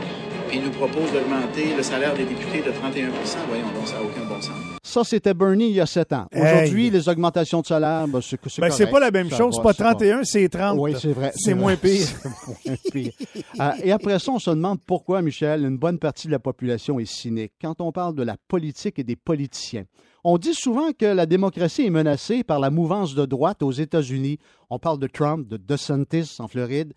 puis il nous propose d'augmenter le salaire des députés de 31 Voyons donc, ça n'a aucun bon sens. Ça, c'était Bernie il y a sept ans. Aujourd'hui, les augmentations de salaire, ben, c'est Ben, c'est pas la même Ça chose. C'est pas 31, c'est 30. Oui, c'est vrai. C'est moins pire. C'est moins pire. Euh, et après ça, on se demande pourquoi, Michel, une bonne partie de la population est cynique quand on parle de la politique et des politiciens. On dit souvent que la démocratie est menacée par la mouvance de droite aux États-Unis. On parle de Trump, de DeSantis en Floride.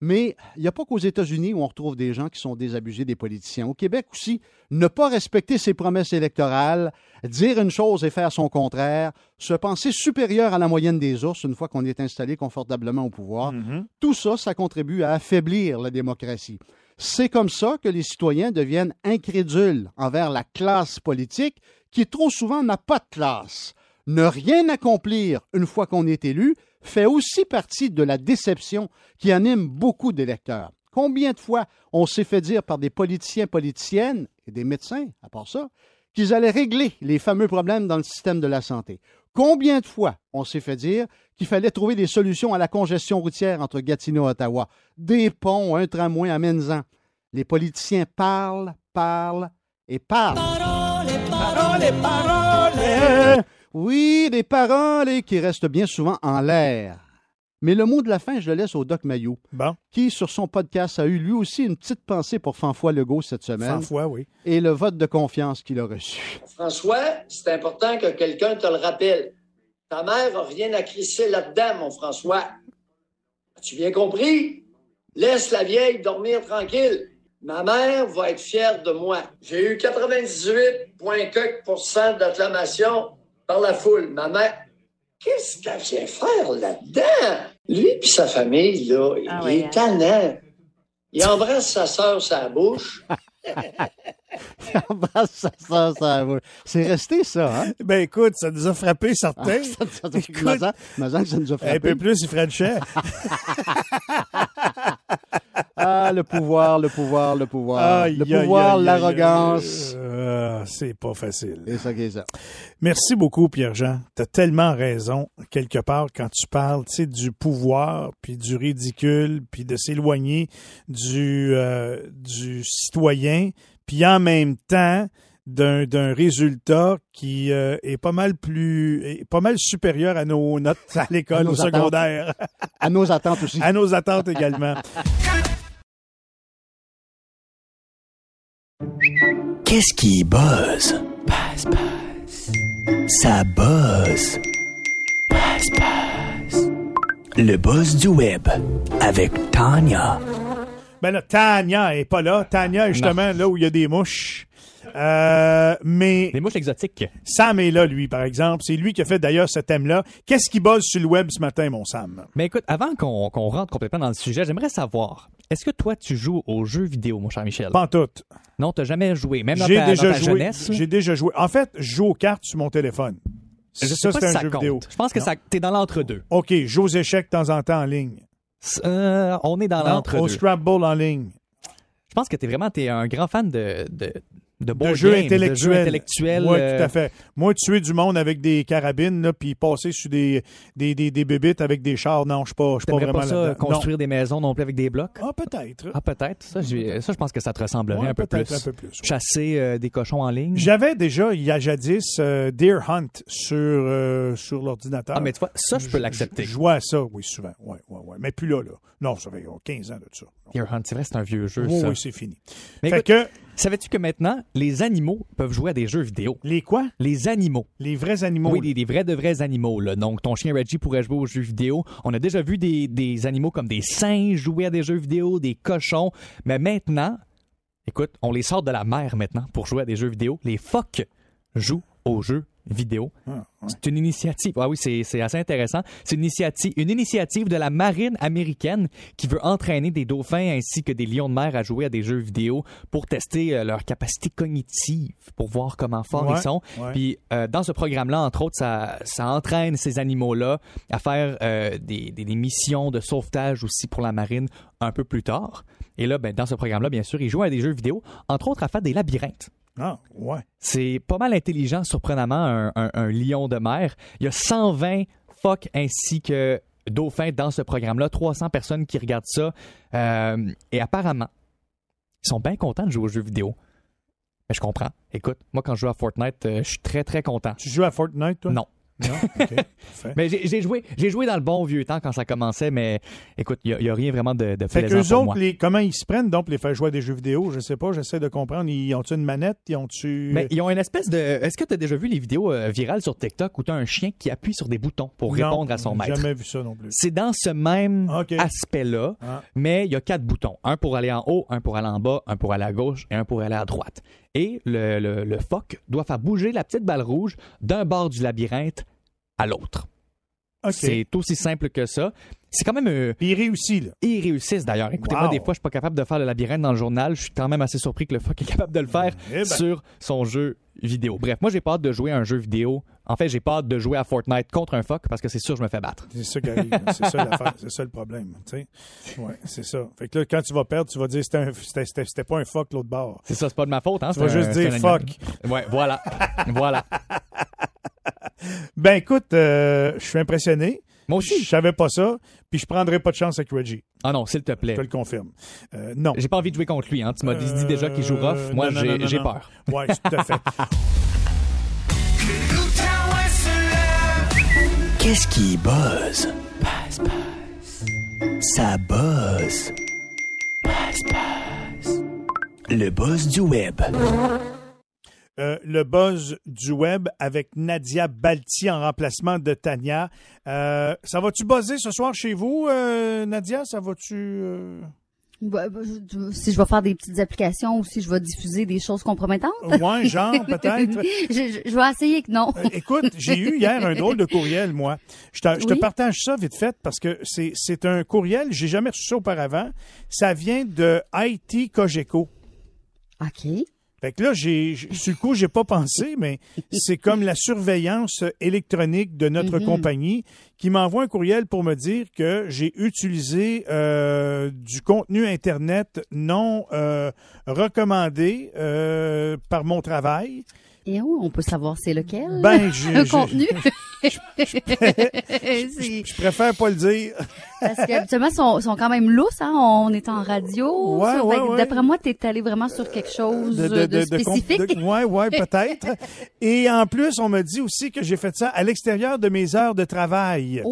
Mais il n'y a pas qu'aux États-Unis où on retrouve des gens qui sont désabusés des politiciens. Au Québec aussi, ne pas respecter ses promesses électorales, dire une chose et faire son contraire, se penser supérieur à la moyenne des ours une fois qu'on est installé confortablement au pouvoir, tout ça, ça contribue à affaiblir la démocratie. C'est comme ça que les citoyens deviennent incrédules envers la classe politique qui trop souvent n'a pas de classe. Ne rien accomplir une fois qu'on est élu fait aussi partie de la déception qui anime beaucoup d'électeurs. Combien de fois on s'est fait dire par des politiciens, politiciennes et des médecins, à part ça, qu'ils allaient régler les fameux problèmes dans le système de la santé? Combien de fois on s'est fait dire qu'il fallait trouver des solutions à la congestion routière entre Gatineau et Ottawa? Des ponts, un tramway à Menzan. Les politiciens parlent, parlent et parlent. Oui, des paroles qui restent bien souvent en l'air. Mais le mot de la fin, je le laisse au Doc Mayou, qui, sur son podcast, a eu lui aussi une petite pensée pour Fanfois Legault cette semaine. Fanfois, oui. Et le vote de confiance qu'il a reçu. François, c'est important que quelqu'un te le rappelle. Ta mère n'a rien à crisser là-dedans, mon François. As-tu bien compris? Laisse la vieille dormir tranquille. Ma mère va être fière de moi. J'ai eu 98,4% d'acclamation par la foule. Ma mère, qu'est-ce qu'elle vient faire là-dedans? Lui et sa famille, là, Ah il ouais, est hein? tannant. Il embrasse sa sœur sa bouche. Il embrasse sa sœur, ça va. C'est resté ça, hein? Ben écoute, ça nous a frappé certains. Ah, ça- ça- nous a frappé. Un peu plus, il Frenchait. Ah, le pouvoir, le pouvoir, le pouvoir. Aïe, le pouvoir, l'arrogance. Ah, c'est pas facile. C'est ça qui est ça. Merci beaucoup, Pierre-Jean. Tu as tellement raison, quelque part, quand tu parles tu sais, du pouvoir, puis du ridicule, puis de s'éloigner du, euh, du citoyen, puis en même temps d'un d'un résultat qui euh, est pas mal plus est pas mal supérieur à nos notes à l'école au secondaire. À nos attentes aussi. à nos attentes également. Qu'est-ce qui buzz? Buzz, buzz. Ça buzz. Buzz, buzz. Le buzz du web avec Tanya. Ben là, Tania est pas là. Tania est justement là où il y a des mouches. Euh, mais. Des mouches exotiques. Sam est là, lui, par exemple. C'est lui qui a fait d'ailleurs ce thème-là. Qu'est-ce qui buzz sur le web ce matin, mon Sam? Mais écoute, avant qu'on rentre complètement dans le sujet, j'aimerais savoir, est-ce que toi, tu joues aux jeux vidéo, mon cher Michel? Pas en tout. Non, t'as jamais joué, même dans ta, déjà dans ta joué. jeunesse? J'ai déjà joué. En fait, je joue aux cartes sur mon téléphone. Je sais ça, pas si un ça jeu compte. vidéo. Je pense que Non? ça, t'es dans l'entre-deux. OK, je joue aux échecs de temps en temps en ligne. Euh, on est dans l'entre-deux. Au Scrabble en ligne. Je pense que t'es vraiment t'es un grand fan de, de, de, de jeux intellectuels. De jeux intellectuels. Oui, euh, tout à fait. Moi, tuer du monde avec des carabines, là, puis passer sur des, des, des, des bébites avec des chars, non, je suis pas, je suis pas vraiment pas ça, construire des maisons non plus avec des blocs? Ah, peut-être. Ah, peut-être. Ça, je pense que ça te ressemblerait Ouais, un peu peut-être plus. un peu plus. Chasser euh, des cochons en ligne? J'avais déjà, il y a jadis, euh, Deer Hunt sur, sur l'ordinateur. Ah, mais tu vois, ça, je peux l'accepter. Je à ça, oui, souvent. Ouais, ouais, ouais. Mais plus là, là. Non, ça fait oh, 15 ans de ça. Deer Hunt, c'est vrai, c'est un vieux jeu, Oui, ça. oui, c'est fini. Mais Fait écoute, que- savais-tu que maintenant, les animaux peuvent jouer à des jeux vidéo? Les quoi? Les animaux. Les vrais animaux. Oui, des, des vrais de vrais animaux. Là. Donc, ton chien Reggie pourrait jouer aux jeux vidéo. On a déjà vu des, des animaux comme des singes jouer à des jeux vidéo, des cochons. Mais maintenant, écoute, on les sort de la mer maintenant pour jouer à des jeux vidéo. Les phoques jouent aux jeux vidéo. Ah, C'est une initiative. Ah oui, c'est assez intéressant. C'est une initiative, une initiative de la marine américaine qui veut entraîner des dauphins ainsi que des lions de mer à jouer à des jeux vidéo pour tester euh, leur capacité cognitive, pour voir comment forts Ouais, ils sont. ouais. Puis euh, dans ce programme-là, entre autres, ça, ça entraîne ces animaux-là à faire euh, des, des- des missions de sauvetage aussi pour la marine un peu plus tard. Et là, ben, dans ce programme-là, bien sûr, ils jouent à des jeux vidéo, entre autres à faire des labyrinthes. Ah, ouais. C'est pas mal intelligent, surprenamment, un, un- un lion de mer. Il y a 120 phoques ainsi que dauphins dans ce programme-là, 300 personnes qui regardent ça. Euh, et apparemment, ils sont bien contents de jouer aux jeux vidéo. Mais je comprends. Écoute, moi, quand je joue à Fortnite, euh, je suis très, très content. Tu joues à Fortnite, toi? Non. Non? Mais j'ai joué, j'ai joué dans le bon vieux temps quand ça commençait, mais écoute, il n'y a, rien vraiment de, de Fait plaisant pour autres, moi. les, comment ils se prennent donc pour les faire jouer à des jeux vidéo? Je sais pas, j'essaie de comprendre. Ils ont-tu une manette? Ils ont-tu. Mais ils ont une espèce de. Est-ce que tu as déjà vu les vidéos euh, virales sur TikTok où tu as un chien qui appuie sur des boutons pour Non, répondre à son maître? jamais vu ça non plus. C'est dans ce même aspect-là, Ah. mais il y a quatre boutons. Un pour aller en haut, un pour aller en bas, un pour aller à gauche et un pour aller à droite. Et le, le, le phoque doit faire bouger la petite balle rouge d'un bord du labyrinthe à l'autre. C'est aussi simple que ça. C'est quand même. euh, ils réussissent, là. Ils réussissent d'ailleurs. Écoutez, Wow. moi, des fois, je suis pas capable de faire le labyrinthe dans le journal. Je suis quand même assez surpris que le fuck est capable de le faire Eh ben. sur son jeu vidéo. Bref, moi, j'ai pas hâte de jouer à un jeu vidéo. En fait, j'ai pas hâte de jouer à Fortnite contre un fuck parce que c'est sûr que je me fais battre. C'est ça qui arrive. c'est ça l'affaire. C'est ça le problème. Ouais, c'est ça. Fait que là, quand tu vas perdre, tu vas dire c'était c'était- pas un fuck l'autre bord. C'est ça, c'est pas de ma faute. Hein? Tu vas juste dire fuck. Ouais, voilà. voilà. Ben écoute, euh, je suis impressionné. Moi aussi. Je savais pas ça. Puis je prendrai pas de chance avec Reggie. Ah non, s'il te plaît. Je te le confirme. Euh, non. J'ai pas envie de jouer contre lui. Hein. Tu m'as dit dit déjà qu'il joue rough. Moi, non, non, j'ai non, non, j'ai non. peur. Ouais, tout à fait. Qu'est-ce qui buzz? Ça buzz. Le buzz du web. Euh, le buzz du web avec Nadia Balti en remplacement de Tania. Euh, ça va-tu buzzer ce soir chez vous, euh, Nadia? Ça va-tu... Bah, si je vais faire des petites applications ou si je vais diffuser des choses compromettantes. Ouais, genre, peut-être. je, je- je vais essayer que non. Écoute, j'ai eu hier un drôle de courriel, moi. Je te, je te partage ça vite fait parce que c'est, c'est un courriel, j'ai jamais reçu ça auparavant. Ça vient de IT Cogeco. OK. Fait que là, j'ai, sur le coup, j'ai pas pensé, mais c'est comme la surveillance électronique de notre Mhm. compagnie qui m'envoie un courriel pour me dire que j'ai utilisé euh, du contenu Internet non euh, recommandé euh, par mon travail. Et où on peut savoir c'est lequel? Ben, Le contenu? Je, je préfère pas le dire. Parce qu'habituellement, ils sont, sont quand même lousses, hein? On est en radio. Ouais, ouais, que ouais. D'après moi, t'es allé vraiment sur quelque chose de, spécifique. de- ouais, ouais, peut-être. Et en plus, on m'a dit aussi que j'ai fait ça à l'extérieur de mes heures de travail.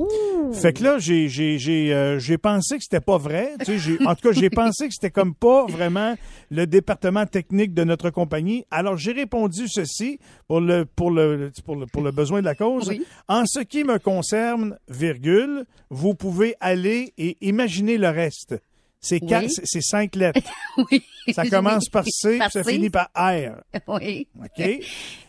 Fait que là, j'ai j'ai j'ai euh, j'ai pensé que c'était pas vrai. Tu sais, j'ai- en tout cas, j'ai pensé que c'était comme pas vraiment le département technique de notre compagnie. Alors, j'ai répondu ceci pour le pour le pour le pour le besoin de la cause. Oui. En ce qui me concerne, virgule, vous pouvez aller et imaginer le reste. C'est quatre- Oui. c'est- cinq lettres. oui. Ça commence par C, Par puis ça C. finit par R. Oui. OK?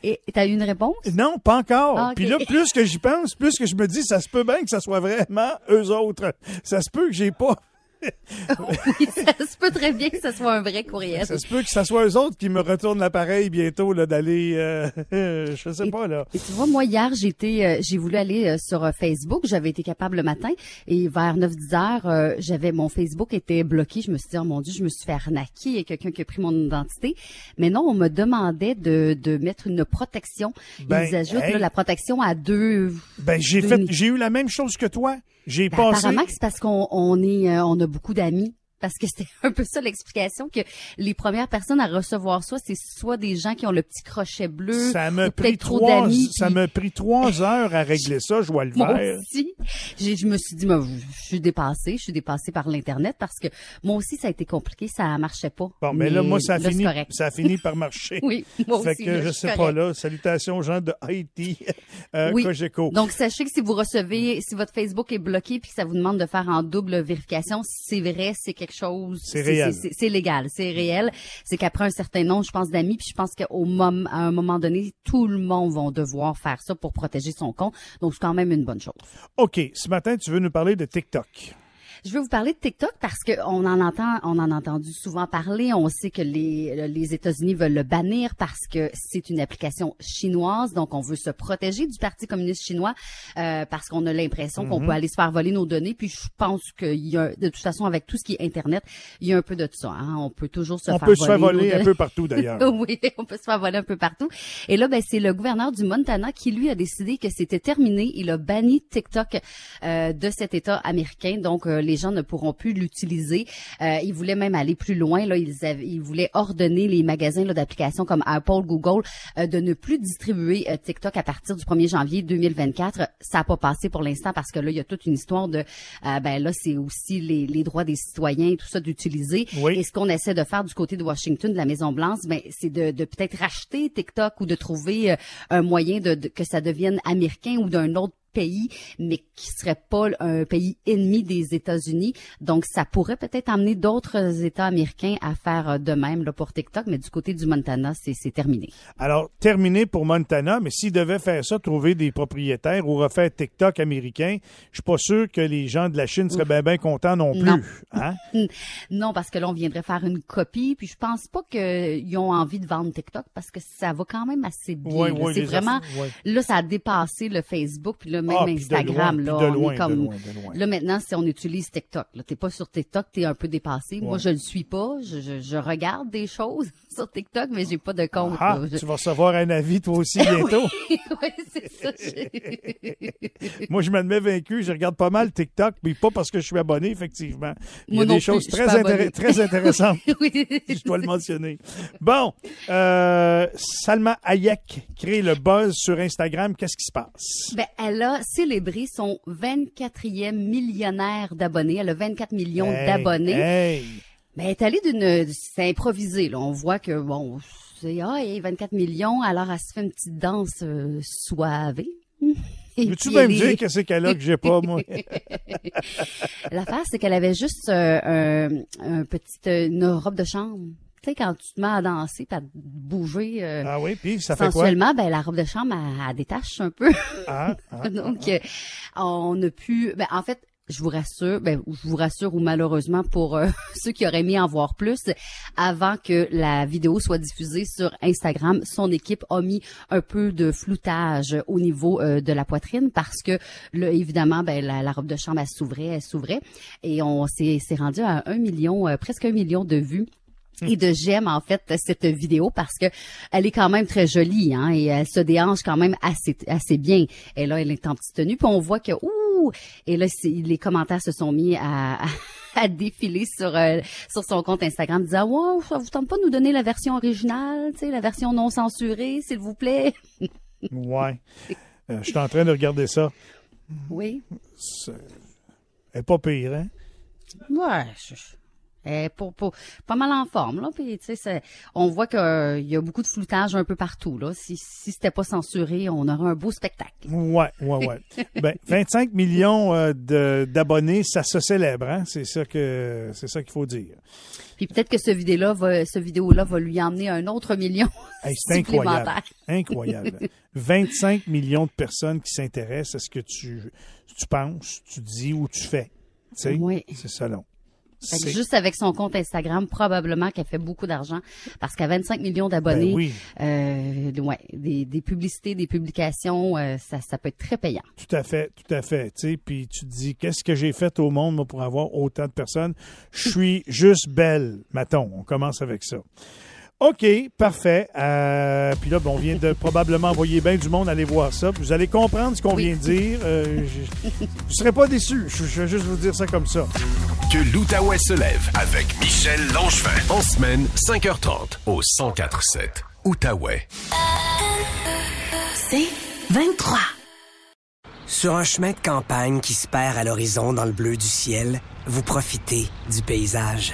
Et t'as eu une réponse? Non, pas encore. Ah. Puis là, plus que j'y pense, plus que je me dis, ça se peut bien que ça soit vraiment eux autres. Ça se peut que j'ai pas. oui, ça se peut très bien que ce soit un vrai courriel. Ça se peut que ce soit eux autres qui me retournent l'appareil bientôt, là, d'aller, euh, je sais pas, là. Et tu vois, moi, hier, j'ai été, euh, j'ai voulu aller euh, sur euh, Facebook. J'avais été capable le matin et vers 9-10 heures, euh, j'avais, mon Facebook était bloqué. Je me suis dit, oh mon Dieu, je me suis fait arnaquer. Il y a quelqu'un qui a pris mon identité. Mais non, on me demandait de, de mettre une protection. Ben, Ils ajoutent hey. là, la protection à deux. Ben, j'ai deux fait, j'ai eu la même chose que toi. J'ai Ben, passé. Apparemment c'est parce qu'on on est, euh, on a beaucoup d'amis. Parce que c'était un peu ça l'explication que les premières personnes à recevoir ça, c'est soit des gens qui ont le petit crochet bleu, Ça m'a pris trois, d'amis. ça puis- m'a pris trois heures à régler ça, je vois le moi vert. aussi. Je me suis dit, moi, je suis dépassée, je suis dépassée par l'internet parce que moi aussi ça a été compliqué, ça marchait pas. Bon, mais, là, moi, ça a là, fini, ça a fini par marcher. Oui, moi fait aussi, que là, je sais pas là. Salutations aux gens de Haïti, euh, Oui. Cogeco. Donc, sachez que si vous recevez, si votre Facebook est bloqué puis que ça vous demande de faire en double vérification, c'est vrai, c'est quelque chose. C'est réel. C'est légal, c'est réel. C'est qu'après un certain nombre, je pense, d'amis, puis je pense qu'au moment, à un moment donné, tout le monde va devoir faire ça pour protéger son compte. Donc, c'est quand même une bonne chose. OK, ce matin, tu veux nous parler de TikTok. Je veux vous parler de TikTok parce que on en entend, on en a entendu souvent parler. On sait que les, les États-Unis veulent le bannir parce que c'est une application chinoise. Donc, on veut se protéger du Parti communiste chinois euh, parce qu'on a l'impression qu'on Mhm. peut aller se faire voler nos données. Puis, je pense qu'il y a, de toute façon, avec tout ce qui est Internet, il y a un peu de ça. hein. On peut toujours se On faire peut voler. se faire voler un peu partout, d'ailleurs. oui, on peut se faire voler un peu partout. Et là, ben, c'est le gouverneur du Montana qui, lui, a décidé que c'était terminé. Il a banni TikTok euh, de cet État américain. Donc, euh, les gens ne pourront plus l'utiliser. Euh, il voulait même aller plus loin. Là, ils, avaient, ils voulaient ordonner les magasins d'applications comme Apple, Google, euh, de ne plus distribuer euh, TikTok à partir du 1er janvier 2024. Ça n'a pas passé pour l'instant parce que là, il y a toute une histoire de, euh, ben là, c'est aussi les, les droits des citoyens et tout ça d'utiliser. Et ce qu'on essaie de faire du côté de Washington, de la Maison Blanche, ben c'est de, de peut-être racheter TikTok ou de trouver euh, un moyen de, de- que ça devienne américain ou d'un autre pays, mais qui serait pas un pays ennemi des États-Unis. Donc, ça pourrait peut-être amener d'autres États américains à faire euh, de même là, pour TikTok, mais du côté du Montana, c'est terminé. Alors, terminé pour Montana, mais s'ils devaient faire ça, trouver des propriétaires ou refaire TikTok américain, je suis pas sûr que les gens de la Chine seraient bien, bien contents non plus. Non. Hein? non, parce que là, on viendrait faire une copie, puis je pense pas qu'ils ont envie de vendre TikTok parce que ça va quand même assez bien. C'est vraiment, là, ça a dépassé le Facebook, puis là, même Ah, puis de Instagram, loin, là, on loin, est comme, là, maintenant, si on utilise TikTok, là, t'es pas sur TikTok, t'es un peu dépassé. Moi, je le suis pas, je, je, je regarde des choses sur TikTok, mais j'ai pas de compte. Ah, là. Je- tu vas recevoir un avis toi aussi bientôt. oui, c'est ça. Moi, je m'admets vaincu. Je regarde pas mal TikTok, mais pas parce que je suis abonné, effectivement. Il y Moi a non des choses très, abonnée. très intéressantes. oui. Je dois le mentionner. Bon, euh, Salma Hayek crée le buzz sur Instagram. Qu'est-ce qui se passe? Ben, elle a célébré son 24e millionnaire d'abonnés. Elle a 24 millions Hey, d'abonnés. hey. Ben, elle est allée d'une, c'est improvisé, là. On voit que, bon, c'est, ah, hey, 24 millions, alors elle se fait une petite danse euh. Et Veux-tu puis bien elle me est- dire qu'est-ce qu'elle a que j'ai pas, moi? L'affaire, c'est qu'elle avait juste euh, un, un petit, euh, une robe de chambre. Tu sais, quand tu te mets à danser, à bouger euh, Ah oui, puis ça fait quoi? sensuellement, ben la robe de chambre, elle, elle détache un peu. Ah, ah, Donc, euh, on a pu... Ben, en fait, je vous rassure, ben, je vous rassure ou malheureusement pour euh, ceux qui auraient aimé en voir plus, avant que la vidéo soit diffusée sur Instagram, son équipe a mis un peu de floutage au niveau euh, de la poitrine parce que, là, évidemment, ben, la, robe de chambre, elle s'ouvrait, elle s'ouvrait et on s'est s'est rendu à un million, euh, presque un million de vues et de j'aime en fait cette vidéo parce que elle est quand même très jolie hein, et elle se déhanche quand même assez assez bien. Et là elle est en petite tenue puis on voit que ouh et là les commentaires se sont mis à, à défiler sur euh, sur son compte Instagram disant wow ça vous tente pas de nous donner la version originale, tu sais la version non censurée s'il vous plaît. Ouais. Euh, je suis en train de regarder ça. oui. Est pas pire, hein? Ouais. je- je- elle est pour, pour, pas mal en forme là puis tu sais c'est- on voit qu'il y a beaucoup de floutage un peu partout là si si c'était pas censuré on aurait un beau spectacle Ouais, ouais, ouais. ben, 25 millions euh, de- d'abonnés, ça se célèbre, hein? C'est ça que c'est ça qu'il faut dire. Puis peut-être que ce vidéo-là va, ce vidéo-là va lui emmener un autre million Hey, c'est incroyable. Incroyable. 25 millions de personnes qui s'intéressent à ce que tu, tu penses, tu dis ou tu fais. Tu sais, Oui. c'est ça long. Fait que C'est- juste avec son compte Instagram, probablement qu'elle fait beaucoup d'argent parce qu'à 25 millions d'abonnés, Ben oui. euh, ouais, des, des publicités, des publications, euh, ça, ça peut être très payant. Tout à fait, tout à fait. Tu sais, puis tu te dis, qu'est-ce que j'ai fait au monde moi, pour avoir autant de personnes? Je suis juste belle, mettons. On commence avec ça. OK, parfait. Euh, puis là, ben, on vient de probablement envoyer bien du monde aller voir ça. Vous allez comprendre ce qu'on vient de dire. Euh, je ne serai pas déçu. Je, je vais juste vous dire ça comme ça. Que l'Outaouais se lève avec Michel Langevin. En semaine, 5h30 au 1047 Outaouais. C'est 23. Sur un chemin de campagne qui se perd à l'horizon dans le bleu du ciel, vous profitez du paysage.